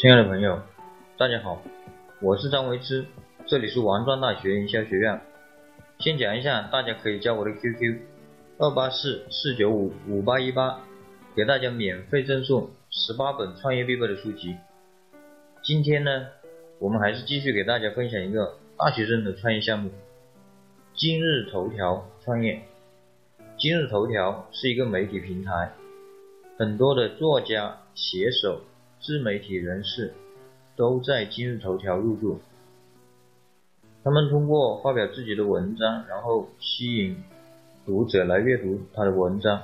亲爱的朋友，大家好，我是张维之，这里是王庄大学营销学院。先讲一下，大家可以加我的 QQ：二八四四九五五八一八，给大家免费赠送十八本创业必备的书籍。今天呢，我们还是继续给大家分享一个大学生的创业项目——今日头条创业。今日头条是一个媒体平台，很多的作家、写手。自媒体人士都在今日头条入驻，他们通过发表自己的文章，然后吸引读者来阅读他的文章，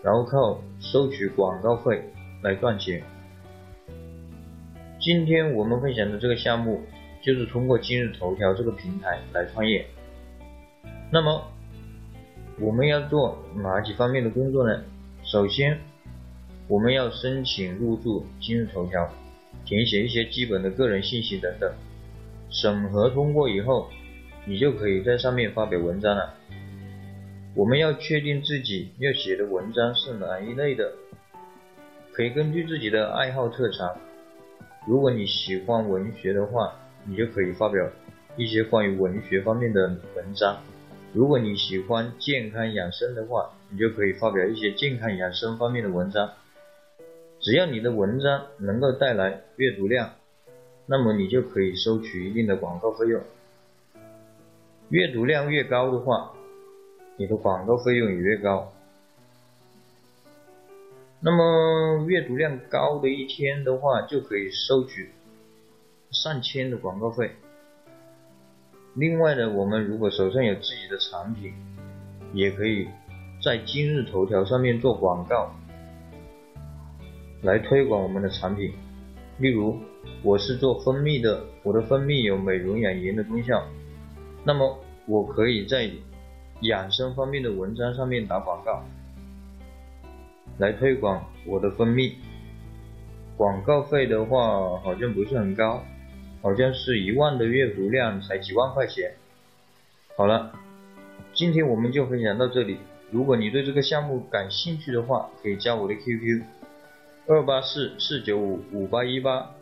然后靠收取广告费来赚钱。今天我们分享的这个项目就是通过今日头条这个平台来创业。那么我们要做哪几方面的工作呢？首先。我们要申请入驻今日头条，填写一些基本的个人信息等等，审核通过以后，你就可以在上面发表文章了。我们要确定自己要写的文章是哪一类的，可以根据自己的爱好特长。如果你喜欢文学的话，你就可以发表一些关于文学方面的文章；如果你喜欢健康养生的话，你就可以发表一些健康养生方面的文章。只要你的文章能够带来阅读量，那么你就可以收取一定的广告费用。阅读量越高的话，你的广告费用也越高。那么阅读量高的一天的话，就可以收取上千的广告费。另外呢，我们如果手上有自己的产品，也可以在今日头条上面做广告。来推广我们的产品，例如我是做蜂蜜的，我的蜂蜜有美容养颜的功效，那么我可以在养生方面的文章上面打广告，来推广我的蜂蜜。广告费的话好像不是很高，好像是一万的阅读量才几万块钱。好了，今天我们就分享到这里。如果你对这个项目感兴趣的话，可以加我的 QQ。二八四四九五五八一八，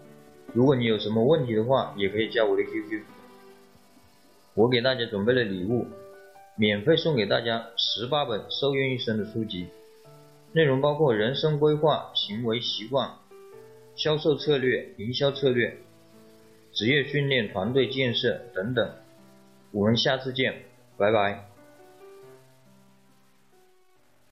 如果你有什么问题的话，也可以加我的 QQ。我给大家准备了礼物，免费送给大家十八本受用一生的书籍，内容包括人生规划、行为习惯、销售策略、营销策略、职业训练、团队建设等等。我们下次见，拜拜。